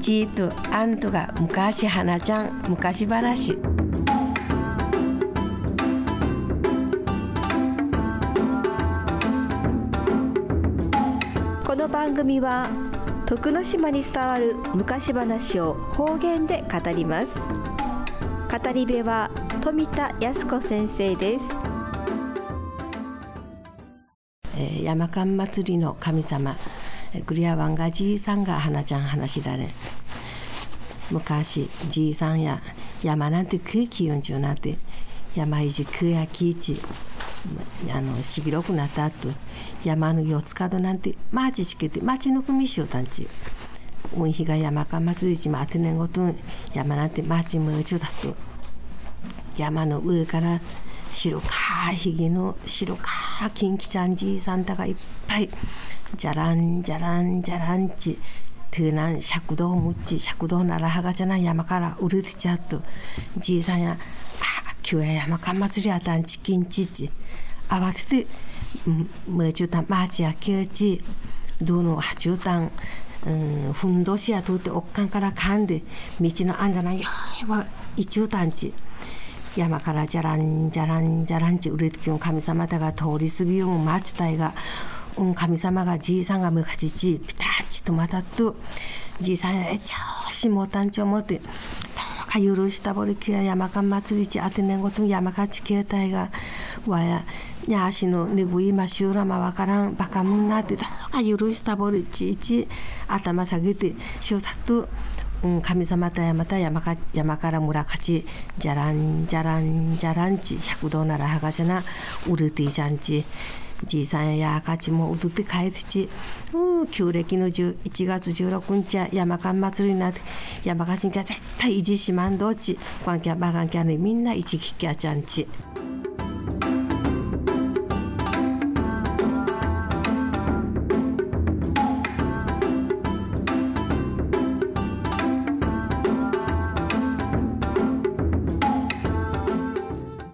じーとあんとが昔花ちゃん昔話。この番組は徳之島に伝わる昔話を方言で語ります。語り部は富田靖子先生です。えー山間祭りの神様えークリアワンガじいさんが花ちゃん話だね昔じいさんや山なんて空気うんちゅうなって山いじ空やきいちあのしぎろくなった後山の四つ角なんてマーチしけて町の組しようたんち運日が山間祭りちまあてねごとん山なんてマーチむちゅうだと。山の上から白かひげの白か金木ちゃんじいさんたがいっぱいじゃらんじゃらんじゃらんちトゥーナン尺道むっち尺道ならはがじゃない山からうるてちゃっとじいさんやあ今日や山か祭りあたんちきんち。ち慌ててむちゅうたんまちやきゅうちどのはちゅうたんふんどしやとっておっかんからかんで道のあんだなよいはいちゅうたんち。山からじゃらんじゃらんじゃらんち売れてきん神様だが通り過ぎよん待ちたいがうん神様がじいさんが昔ちピタッチとまたっとじいさんやえちょしもたんちょもってどうか許したぼりきや山か祭りちあてねんごとん山かちけたいがわやにゃあしのねぐいましゅうらまわからんバカもんなってどうか許したぼりちいち頭下げてしゅうたっとうん、神様た山た山か山から村勝ちじゃらんじゃらんじゃらんち尺道ならはがじゃなうるていちゃんち。じいさんや赤ちもうどって帰ってち。うん旧暦の1月16日は山間祭りになって山かちんきゃ絶対維持しまんどうち。こんきゃばがんきゃねみんな一ききゃちゃんち。